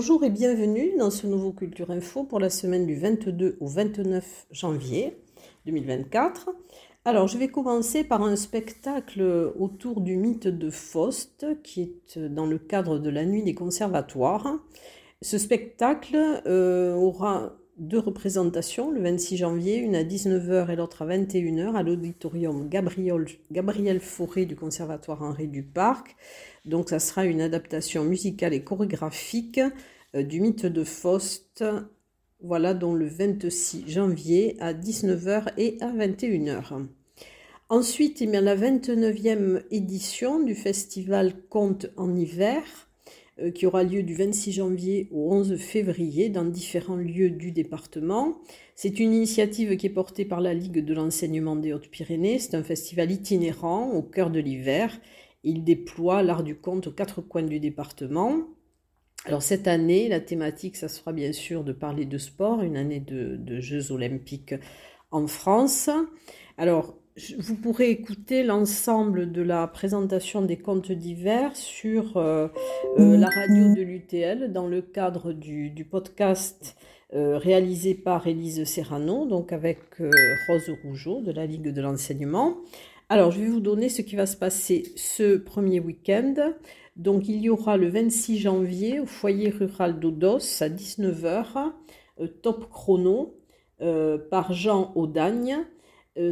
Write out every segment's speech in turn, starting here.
Bonjour et bienvenue dans ce nouveau Culture Info pour la semaine du 22 au 29 janvier 2024. Alors, je vais commencer par un spectacle autour du mythe de Faust, qui est dans le cadre de la nuit des conservatoires. Ce spectacle euh, aura deux représentations, le 26 janvier, une à 19h et l'autre à 21h à l'auditorium Gabriel, Gabriel Fauré du Conservatoire Henri Duparc. Donc ça sera une adaptation musicale et chorégraphique euh, du mythe de Faust, voilà, dont le 26 janvier à 19h et à 21h. Ensuite, il y a la 29e édition du festival Conte en hiver qui aura lieu du 26 janvier au 11 février dans différents lieux du département. C'est une initiative qui est portée par la Ligue de l'enseignement des Hautes-Pyrénées. C'est un festival itinérant au cœur de l'hiver. Il déploie l'art du conte aux quatre coins du département. Alors cette année, la thématique, ça sera bien sûr de parler de sport, une année de, de Jeux olympiques en France. Alors vous pourrez écouter l'ensemble de la présentation des contes d'hiver sur euh, euh, la radio de l'UTL dans le cadre du, podcast euh, réalisé par Élise Serrano, donc avec Rose Rougeau de la Ligue de l'enseignement. Alors, je vais vous donner ce qui va se passer ce premier week-end. Donc, il y aura le 26 janvier au foyer rural d'Odos à 19h, top chrono par Jean Audagne.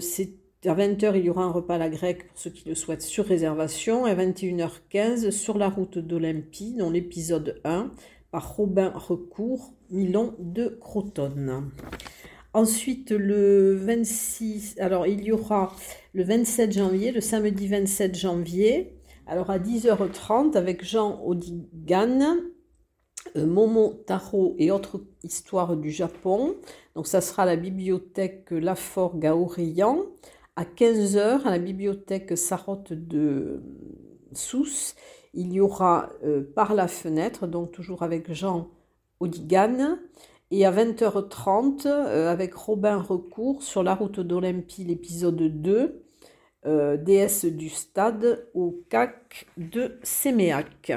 C'est à 20h, il y aura un repas la grecque pour ceux qui le souhaitent sur réservation. Et à 21h15, sur la route d'Olympie, dans l'épisode 1, par Robin Recourt, Milan de Crotonne. Ensuite, le 26, alors il y aura le 27 janvier, le samedi 27 janvier, alors à 10h30 avec Jean Odigan, euh, Momo Taro et autres histoires du Japon. Donc ça sera la bibliothèque Lafort Gaorian à 15h à la bibliothèque Sarotte de Sousse, il y aura euh, Par la fenêtre, donc toujours avec Jean Odigan, et à 20h30 euh, avec Robin Recourt sur la route d'Olympie, l'épisode 2, euh, déesse du stade au CAC de Séméac.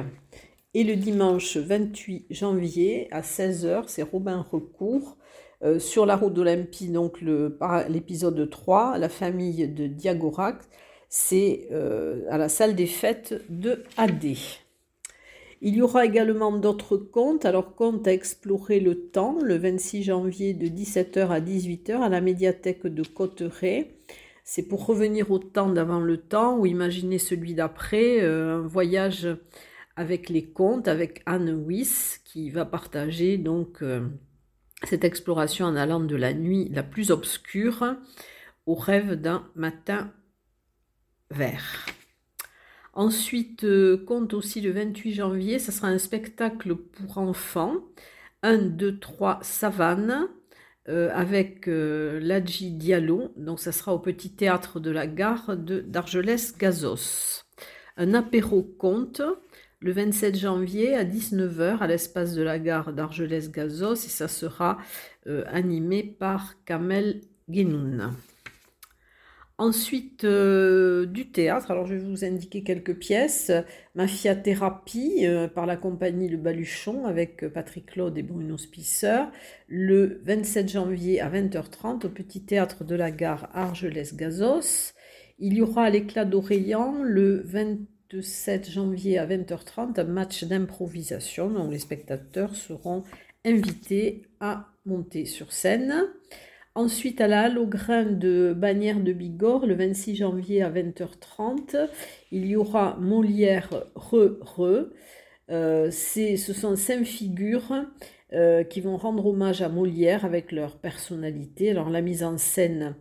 Et le dimanche 28 janvier à 16h, c'est Robin Recourt euh, sur la route d'Olympie, donc l'épisode 3, la famille de Diagorac, c'est euh, à la salle des fêtes de AD. Il y aura également d'autres contes. Alors, conte à explorer le temps, le 26 janvier de 17h à 18h à la médiathèque de Cotteret. C'est pour revenir au temps d'avant le temps ou imaginer celui d'après, euh, un voyage avec les contes, avec Anne Wyss qui va partager donc cette exploration en allant de la nuit la plus obscure au rêve d'un matin vert. Ensuite, euh, compte aussi le 28 janvier, ce sera un spectacle pour enfants. 1, 2, 3, Savane, euh, avec euh, Ladji Diallo. Donc, ça sera au petit théâtre de la gare d'Argelès-Gazos. Un apéro conte le 27 janvier à 19h à l'espace de la gare d'Argelès-Gazos et ça sera euh, animé par Kamel Guénoun. Ensuite, euh, du théâtre. Alors, je vais vous indiquer quelques pièces. Mafia Thérapie euh, par la compagnie Le Baluchon avec Patrick Claude et Bruno Spisser. Le 27 janvier à 20h30 au Petit Théâtre de la Gare Argelès-Gazos. Il y aura l'éclat d'Orléans le 20 7 janvier à 20h30 un match d'improvisation dont les spectateurs seront invités à monter sur scène. Ensuite, à la Halle au Grain de Bagnères de Bigorre, le 26 janvier à 20h30, il y aura Molière Re-Re. Euh, ce sont cinq figures euh, qui vont rendre hommage à Molière avec leur personnalité. Alors, la mise en scène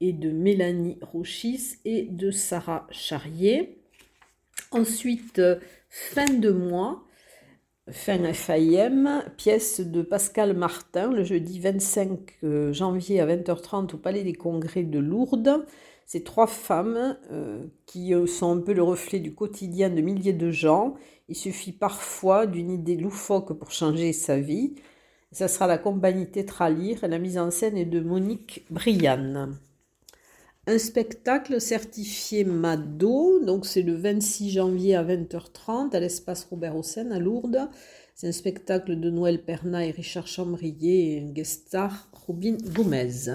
est de Mélanie Rochis et de Sarah Charrier. Ensuite, fin de mois, fin FAIM, pièce de Pascal Martin, le jeudi 25 euh, janvier à 20h30 au Palais des Congrès de Lourdes. Ces trois femmes euh, qui euh, sont un peu le reflet du quotidien de milliers de gens. Il suffit parfois d'une idée loufoque pour changer sa vie. Ça sera la compagnie Tétralire et la mise en scène est de Monique Brianne un spectacle certifié MADO, donc c'est le 26 janvier à 20h30 à l'espace Robert Hossein à Lourdes. C'est un spectacle de Noël Perna et Richard Chambrier et un guest star Robin Gomez.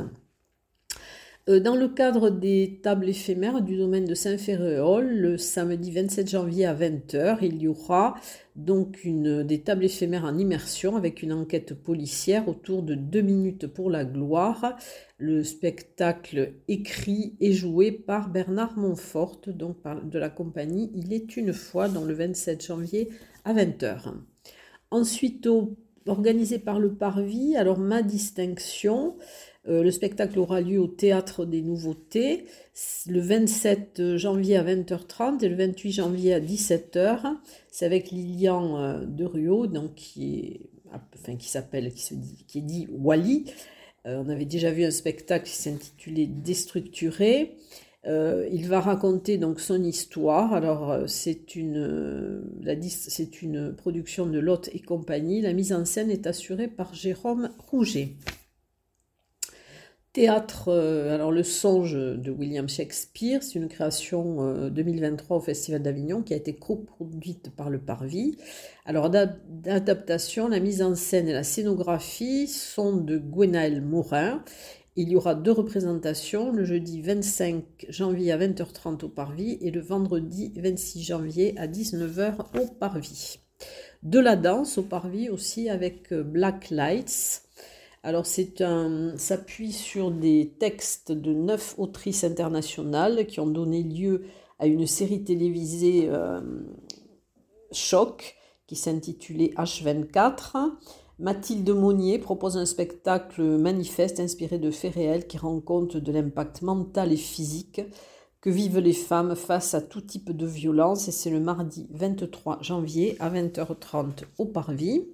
Euh, dans le cadre des tables éphémères du domaine de Saint-Ferréol, le samedi 27 janvier à 20h, il y aura donc une, des tables éphémères en immersion avec une enquête policière autour de deux minutes pour la gloire. Le spectacle écrit et joué par Bernard Montfort, donc de la compagnie Il est une fois, dans le 27 janvier à 20h. Ensuite, organisé par le Parvis, alors ma distinction, euh, le spectacle aura lieu au Théâtre des Nouveautés le 27 janvier à 20h30 et le 28 janvier à 17h. C'est avec Lilian euh, de donc qui est, s'appelle, qui, dit, Wally. Euh, on avait déjà vu un spectacle qui s'intitulait Déstructuré. il va raconter donc son histoire. Alors c'est une, c'est une production de Lotte et compagnie. La mise en scène est assurée par Jérôme Rouget. Théâtre, euh, alors le songe de William Shakespeare, c'est une création 2023 euh, au Festival d'Avignon qui a été coproduite par le Parvis. Alors d'adaptation, la mise en scène et la scénographie sont de Gwenaël Morin. Il y aura deux représentations, le jeudi 25 janvier à 20h30 au Parvis et le vendredi 26 janvier à 19h au Parvis. De la danse au Parvis aussi avec euh, Black Lights. Alors c'est un s'appuie sur des textes de neuf autrices internationales qui ont donné lieu à une série télévisée euh, choc qui s'intitulait H24. Mathilde Monnier propose un spectacle manifeste inspiré de faits réels qui rend compte de l'impact mental et physique que vivent les femmes face à tout type de violence et c'est le mardi 23 janvier à 20h30 au Parvis.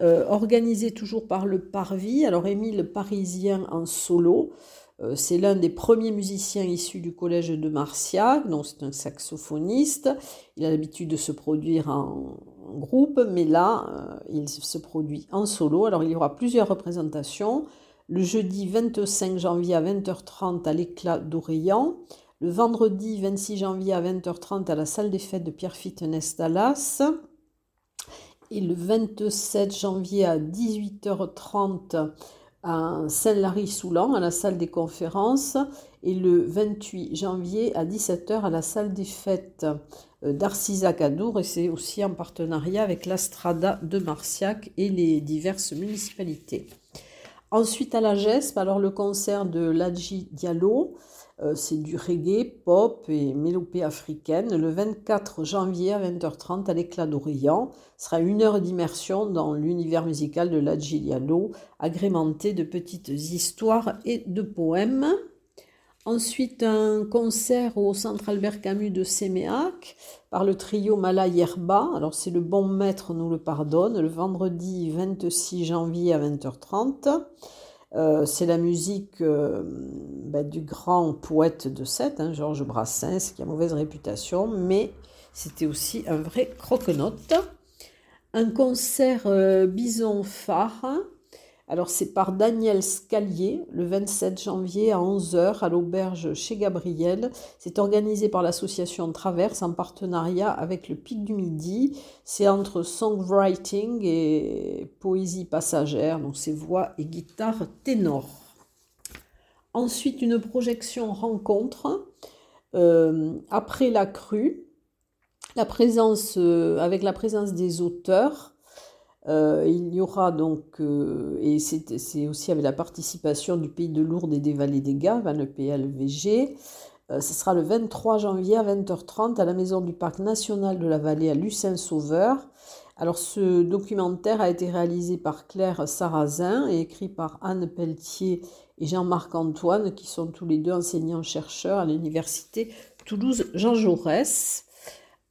Euh, organisé toujours par le Parvis. Alors Émile Parisien en solo, euh, c'est l'un des premiers musiciens issus du collège de Marciac, donc c'est un saxophoniste. Il a l'habitude de se produire en, groupe, mais là, euh, il se produit en solo. Alors il y aura plusieurs représentations. Le jeudi 25 janvier à 20h30 à l'éclat d'Oreillan. Le vendredi 26 janvier à 20h30 à la salle des fêtes de Pierrefitte Nestalas et le 27 janvier à 18h30 à Saint-Lary-Soulan, à la salle des conférences, et le 28 janvier à 17h à la salle des fêtes euh, d'Arcisac-Adour, et c'est aussi en partenariat avec l'Astrada de Marciac et les diverses municipalités. Ensuite à la GESP, alors le concert de Ladji Diallo, c'est du reggae, pop et mélopée africaine. Le 24 janvier à 20h30 à l'éclat d'Orient sera une heure d'immersion dans l'univers musical de la Giliano, agrémenté de petites histoires et de poèmes. Ensuite, un concert au Centre Albert Camus de Séméac par le trio Mala Yerba. Alors, c'est le bon maître nous le pardonne, le vendredi 26 janvier à 20h30. Euh, c'est la musique euh, ben, du grand poète de Sète, hein, Georges Brassens, qui a mauvaise réputation, mais c'était aussi un vrai croque-note. Un concert euh, bison phare alors c'est par Daniel Scalier le 27 janvier à 11h à l'auberge chez Gabriel. C'est organisé par l'association Traverse en partenariat avec le Pic du Midi. C'est entre songwriting et poésie passagère, donc c'est voix et guitare ténor. Ensuite une projection rencontre euh, après la crue, euh, avec la présence des auteurs euh, il y aura donc, euh, et c'est aussi avec la participation du Pays de Lourdes et des Vallées des Gaves, le PLVG. Euh, ce sera le 23 janvier à 20h30 à la Maison du Parc National de la Vallée à Lucin-Sauveur. Alors ce documentaire a été réalisé par Claire Sarrazin et écrit par Anne Pelletier et Jean-Marc Antoine, qui sont tous les deux enseignants-chercheurs à l'Université Toulouse-Jean Jaurès.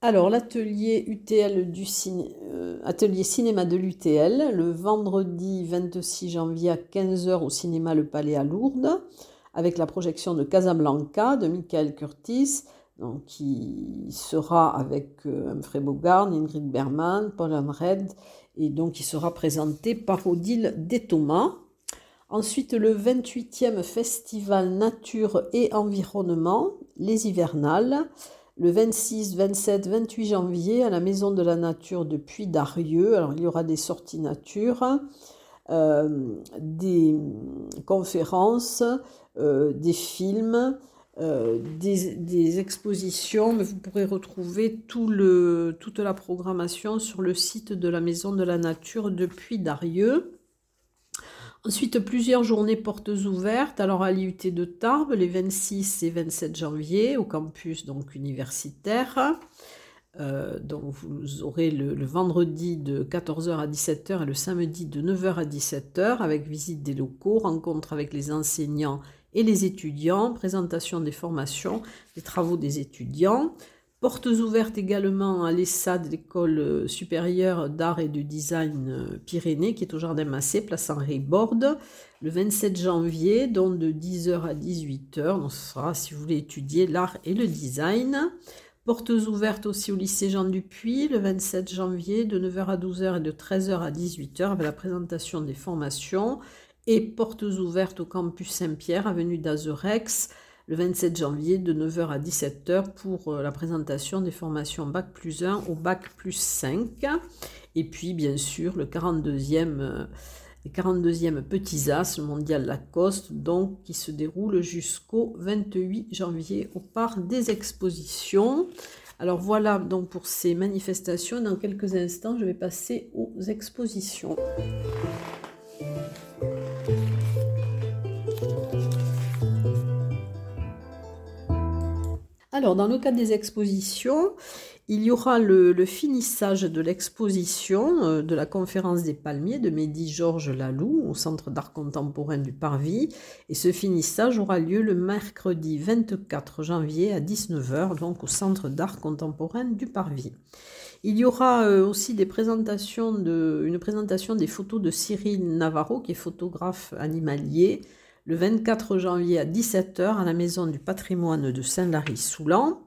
Alors, l'atelier euh, cinéma de l'UTL, le vendredi 26 janvier à 15h au cinéma Le Palais à Lourdes, avec la projection de Casablanca de Michael Curtis, donc, qui sera avec euh, Humphrey Bogart, Ingrid Berman, Paul Anred, et donc il sera présenté par Odile Déthomas. Ensuite, le 28e Festival Nature et Environnement, les hivernales, le 26, 27, 28 janvier à la Maison de la Nature de Puy-Darieux. Alors il y aura des sorties nature, euh, des conférences, euh, des films, euh, des, expositions. Mais vous pourrez retrouver tout le, toute la programmation sur le site de la Maison de la Nature de Puy-Darieux. Ensuite, plusieurs journées portes ouvertes, alors à l'IUT de Tarbes, les 26 et 27 janvier, au campus donc universitaire. Euh, donc vous aurez le, vendredi de 14h à 17h et le samedi de 9h à 17h avec visite des locaux, rencontre avec les enseignants et les étudiants, présentation des formations, des travaux des étudiants. Portes ouvertes également à l'ESSAD, l'école supérieure d'art et de design euh, Pyrénées, qui est au Jardin Massé, place Henri Borde, le 27 janvier, donc de 10h à 18h. Donc ce sera, si vous voulez étudier l'art et le design. Portes ouvertes aussi au lycée Jean Dupuis, le 27 janvier, de 9h à 12h et de 13h à 18h, avec la présentation des formations. Et portes ouvertes au campus Saint-Pierre, avenue d'Azerex, le 27 janvier de 9h à 17h pour euh, la présentation des formations Bac plus 1 au Bac plus 5. Et puis bien sûr le 42e, euh, les 42e Petits As, le mondial Lacoste, donc qui se déroule jusqu'au 28 janvier au Parc des Expositions. Alors voilà donc pour ces manifestations. Dans quelques instants, je vais passer aux expositions. Alors, dans le cadre des expositions, il y aura le, finissage de l'exposition euh, de la conférence des palmiers de Mehdi Georges Lalou au Centre d'art contemporain du Parvis. Et ce finissage aura lieu le mercredi 24 janvier à 19h, donc au Centre d'art contemporain du Parvis. Il y aura euh, aussi une présentation des photos de Cyril Navarro, qui est photographe animalier, le 24 janvier à 17h à la Maison du patrimoine de Saint-Lary-Soulan.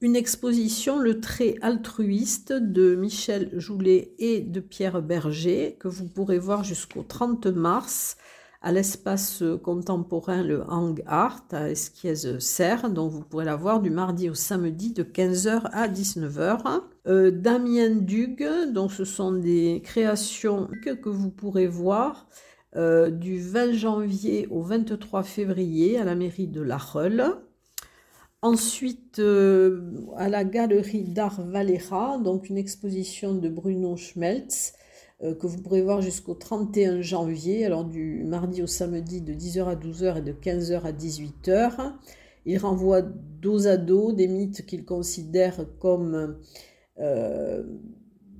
Une exposition Le trait altruiste de Michel Joulet et de Pierre Berger que vous pourrez voir jusqu'au 30 mars à l'espace contemporain le Hang Art à Esquiez-Serre, dont vous pourrez la voir du mardi au samedi de 15h à 19h. Euh, Damien Dugue, dont ce sont des créations que vous pourrez voir euh, du 20 janvier au 23 février à la mairie de La Reule. Ensuite, euh, à la galerie d'art Valera, donc une exposition de Bruno Schmelz euh, que vous pourrez voir jusqu'au 31 janvier, alors du mardi au samedi de 10h à 12h et de 15h à 18h. Il renvoie dos à dos des mythes qu'il considère comme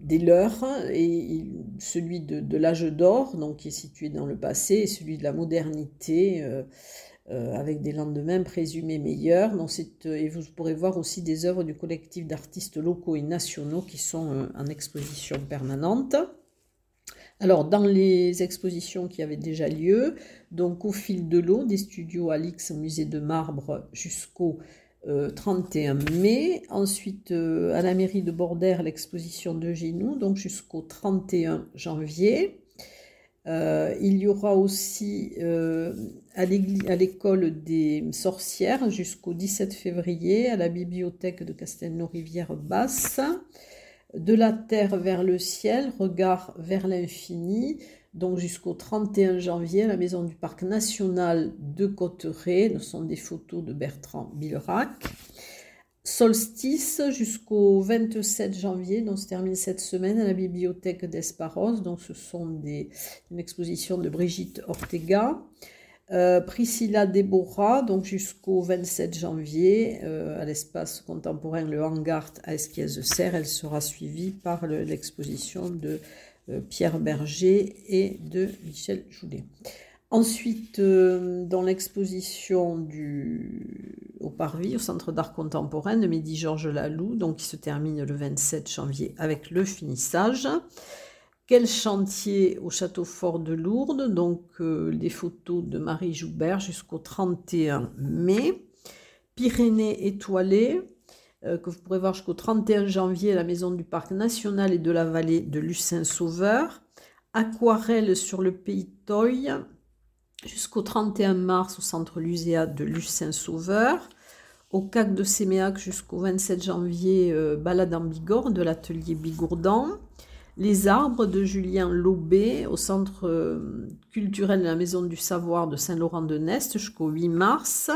des leurs, et celui de, l'âge d'or, donc qui est situé dans le passé, et celui de la modernité, euh, euh, avec des lendemains présumés meilleurs. Donc et vous pourrez voir aussi des œuvres du collectif d'artistes locaux et nationaux qui sont euh, en exposition permanente. Alors, dans les expositions qui avaient déjà lieu, donc au fil de l'eau, des studios Alix au musée de marbre jusqu'au 31 euh, mai. Ensuite, euh, à la mairie de Bordère, l'exposition de Ginou, donc jusqu'au 31 janvier. Euh, il y aura aussi à l'école des sorcières jusqu'au 17 février, à la bibliothèque de Castelnau-Rivière-Basse. De la terre vers le ciel, regard vers l'infini, donc jusqu'au 31 janvier à la maison du parc national de Cotteret. Ce sont des photos de Bertrand Billerac. Solstice jusqu'au 27 janvier, donc se termine cette semaine à la bibliothèque d'Esparos. Donc ce sont des, une de Brigitte Ortega. Euh, Priscilla Deborah, donc jusqu'au 27 janvier, euh, à l'espace contemporain Le Hangart à Esquies-Serre. Elle sera suivie par l'exposition de euh, Pierre Berger et de Michel Joulet. Ensuite, dans l'exposition au Parvis, au Centre d'art contemporain de Mehdi Georges Lalou, donc qui se termine le 27 janvier avec le finissage. Quel chantier au château fort de Lourdes, donc euh, les photos de Marie Joubert jusqu'au 31 mai. Pyrénées étoilées, euh, que vous pourrez voir jusqu'au 31 janvier à la Maison du Parc National et de la Vallée de Lucin-Sauveur. Aquarelle sur le Pays Toy jusqu'au 31 mars au Centre Luséa de Lucin-Sauveur. Au CAC de Séméac jusqu'au 27 janvier, euh, balade en Bigorre de l'atelier Bigourdan. Les arbres de Julien Lobé au centre euh, culturel de la Maison du Savoir de Saint-Laurent-de-Nest jusqu'au 8 mars.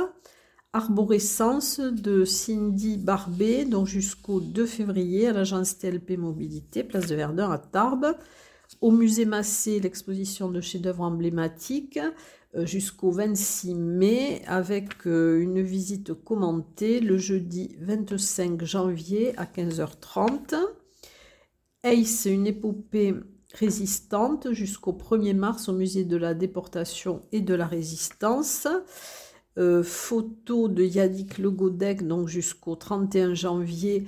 Arborescence de Cindy Barbet, donc jusqu'au 2 février à l'agence TLP Mobilité, place de Verdun à Tarbes. Au musée Massé, l'exposition de chefs-d'œuvre emblématiques euh, jusqu'au 26 mai avec euh, une visite commentée le jeudi 25 janvier à 15h30. Ace, une épopée résistante jusqu'au 1er mars au musée de la déportation et de la résistance. Euh, photo de Yannick Le Godec, donc jusqu'au 31 janvier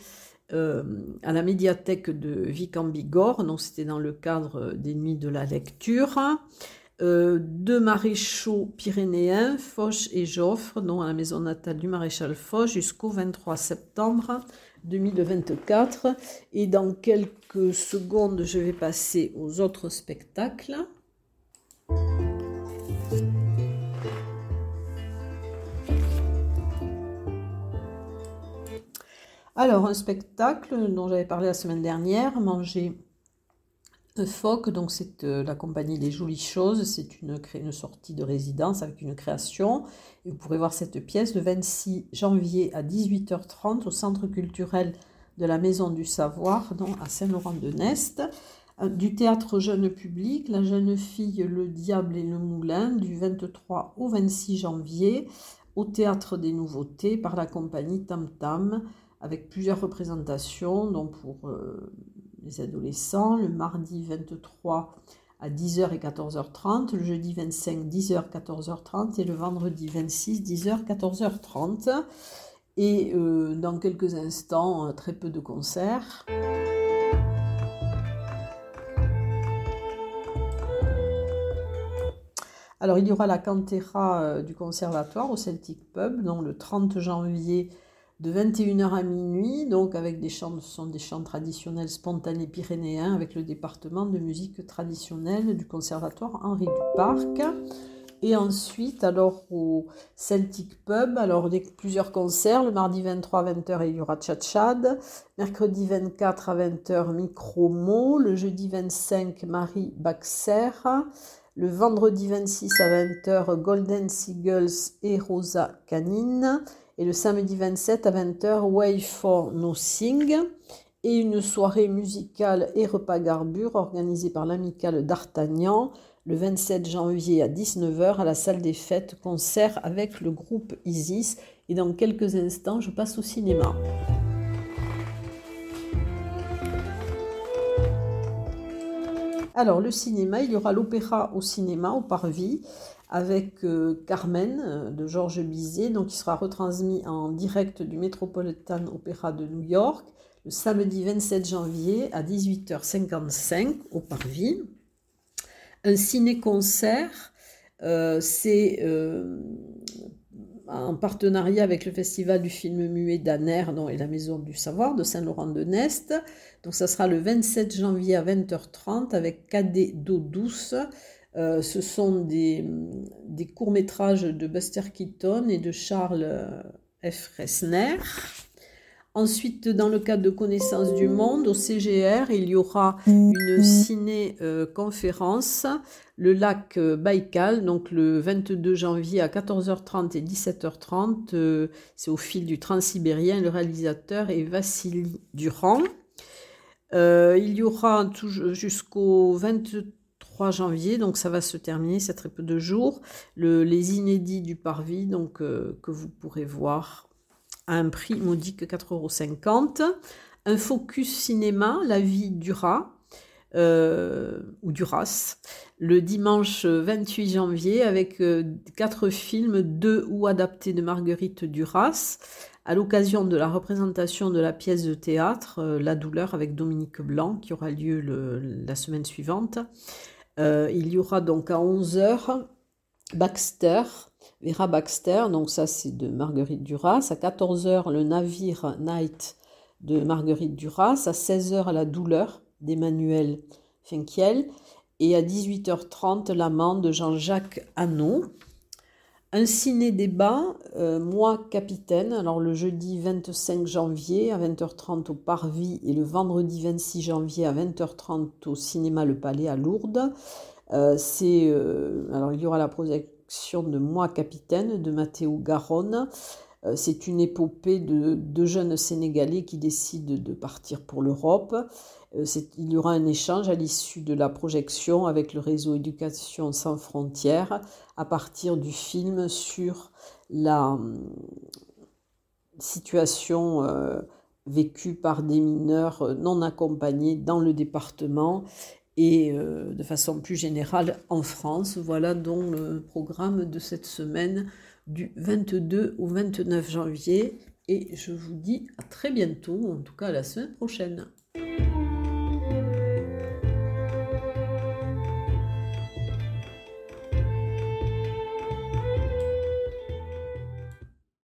euh, à la médiathèque de Vic en Bigorre, donc c'était dans le cadre des nuits de la lecture. Euh, deux maréchaux pyrénéens, Foch et Joffre, donc à la maison natale du maréchal Foch, jusqu'au 23 septembre 2024. Et dans quelques secondes, je vais passer aux autres spectacles. Alors, un spectacle dont j'avais parlé la semaine dernière, Manger phoque, donc c'est euh, la compagnie Les Jolies Choses, c'est une, une sortie de résidence avec une création. Et vous pourrez voir cette pièce le 26 janvier à 18h30 au Centre culturel de la Maison du Savoir, donc à Saint-Laurent-de-Nest. Euh, du théâtre jeune public, La jeune fille, le diable et le moulin, du 23 au 26 janvier, au théâtre des nouveautés par la compagnie Tam Tam avec plusieurs représentations donc pour euh, les adolescents, le mardi 23 à 10h et 14h30, le jeudi 25 10h 14h30 et le vendredi 26 10h 14h30. Et euh, dans quelques instants, euh, très peu de concerts. Alors il y aura la cantera du conservatoire au Celtic Pub, donc le 30 janvier de 21h à minuit, donc avec des chants, des chants traditionnels spontanés pyrénéens avec le département de musique traditionnelle du conservatoire Henri Duparc. Et ensuite, alors au Celtic Pub, alors plusieurs concerts. Le mardi 23 à 20h, il y aura Tchad Mercredi 24 à 20h, Micromo. Le jeudi 25, Marie Baxer. Le vendredi 26 à 20h, Golden Seagulls et Rosa Canine et le samedi 27 à 20h Way for Nothing et une soirée musicale et repas garbure organisée par l'amicale d'Artagnan le 27 janvier à 19h à la salle des fêtes, concert avec le groupe Isis. Et dans quelques instants, je passe au cinéma. Alors, le cinéma, il y aura l'opéra au cinéma, au Parvis, avec euh, Carmen euh, de Georges Bizet, donc qui sera retransmis en direct du Metropolitan Opera de New York le samedi 27 janvier à 18h55 au Parvis. Un ciné-concert, euh, c'est en partenariat avec le Festival du film muet d'Aner et la Maison du Savoir de Saint-Laurent-de-Nest. Donc ça sera le 27 janvier à 20h30 avec Cadet d'eau douce, euh, ce sont des, courts-métrages de Buster Keaton et de Charles euh, F. Resner. Ensuite, dans le cadre de Connaissance du Monde, au CGR, il y aura une ciné-conférence, le lac euh, Baïkal, donc le 22 janvier à 14h30 et 17h30. C'est au fil du Transsibérien. Le réalisateur est Vassili Durand. il y aura jusqu'au 23 3 janvier, donc ça va se terminer, c'est très peu de jours. les inédits du Parvis, donc euh, que vous pourrez voir à un prix modique 4,50 euros. Un focus cinéma, la vie du rat, euh, ou du ras, le dimanche 28 janvier avec euh, quatre films, deux ou adaptés de Marguerite Duras, à l'occasion de la représentation de la pièce de théâtre La douleur avec Dominique Blanc qui aura lieu la semaine suivante. Euh, il y aura donc à 11h Baxter, Vera Baxter, donc ça c'est de Marguerite Duras. À 14h, le navire Night de Marguerite Duras. À 16h, La douleur d'Emmanuel Finkiel. Et à 18h30, L'amant de Jean-Jacques Hanot. Un ciné-débat, euh, moi capitaine, alors le jeudi 25 janvier à 20h30 au Parvis et le vendredi 26 janvier à 20h30 au cinéma Le Palais à Lourdes. Euh, euh, alors il y aura la projection de Moi capitaine de Mathéo Garonne. C'est une épopée de deux jeunes Sénégalais qui décident de partir pour l'Europe. il y aura un échange à l'issue de la projection avec le réseau Éducation sans frontières à partir du film sur la hum, situation euh, vécue par des mineurs euh, non accompagnés dans le département et euh, de façon plus générale en France. Voilà donc le programme de cette semaine du 22 au 29 janvier et je vous dis à très bientôt, en tout cas à la semaine prochaine.